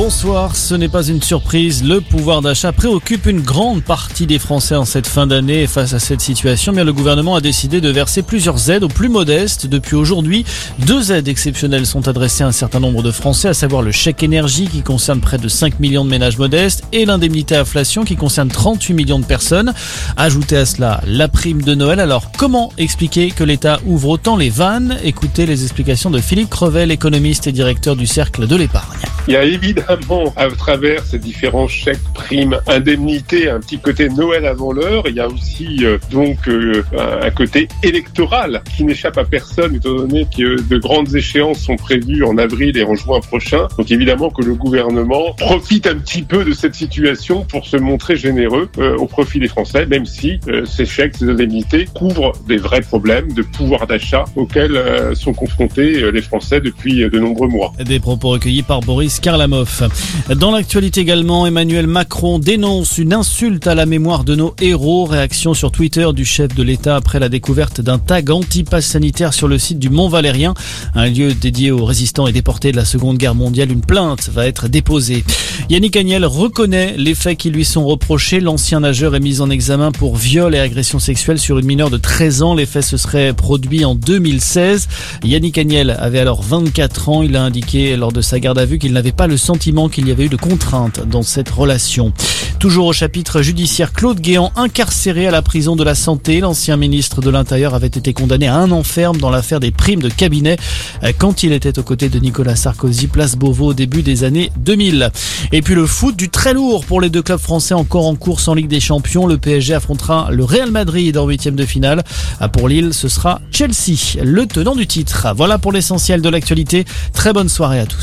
bonsoir. Ce n'est pas une surprise. Le pouvoir d'achat préoccupe une grande partie des Français en cette fin d'année. Face à cette situation, bien, le gouvernement a décidé de verser plusieurs aides aux plus modestes. Depuis aujourd'hui, deux aides exceptionnelles sont adressées à un certain nombre de Français, à savoir le chèque énergie qui concerne près de 5 millions de ménages modestes et l'indemnité inflation qui concerne 38 millions de personnes. Ajoutez à cela la prime de Noël. Alors, comment expliquer que l'État ouvre autant les vannes? Écoutez les explications de Philippe Crevel, économiste et directeur du Cercle de l'épargne. Il y a évidemment, à travers ces différents chèques, primes, indemnités, un petit côté Noël avant l'heure. Il y a aussi euh, donc euh, un côté électoral qui n'échappe à personne, étant donné que de grandes échéances sont prévues en avril et en juin prochain. Donc évidemment que le gouvernement profite un petit peu de cette situation pour se montrer généreux euh, au profit des Français, même si ces chèques, ces indemnités couvrent des vrais problèmes de pouvoir d'achat auxquels sont confrontés les Français depuis de nombreux mois. Des propos recueillis par Boris Karlamov. Dans l'actualité également, Emmanuel Macron dénonce une insulte à la mémoire de nos héros. Réaction sur Twitter du chef de l'État après la découverte d'un tag anti-pass sanitaire sur le site du Mont Valérien, un lieu dédié aux résistants et déportés de la Seconde Guerre mondiale. Une plainte va être déposée. Yannick Agnel reconnaît les faits qui lui sont reprochés. L'ancien nageur est mis en examen pour viol et agression sexuelle sur une mineure de 13 ans. Les faits se seraient produits en 2016. Yannick Agnel avait alors 24 ans. Il a indiqué lors de sa garde à vue qu'il n'avait pas le sentiment qu'il y avait eu de contrainte dans cette relation. Toujours au chapitre judiciaire, Claude Guéant incarcéré à la prison de la santé. L'ancien ministre de l'Intérieur avait été condamné à un an ferme dans l'affaire des primes de cabinet quand il était aux côtés de Nicolas Sarkozy, place Beauvau au début des années 2000. Et puis le foot du très lourd pour les deux clubs français encore en course en Ligue des Champions. Le PSG affrontera le Real Madrid en huitième de finale. Pour Lille, ce sera Chelsea, le tenant du titre. Voilà pour l'essentiel de l'actualité. Très bonne soirée à tous.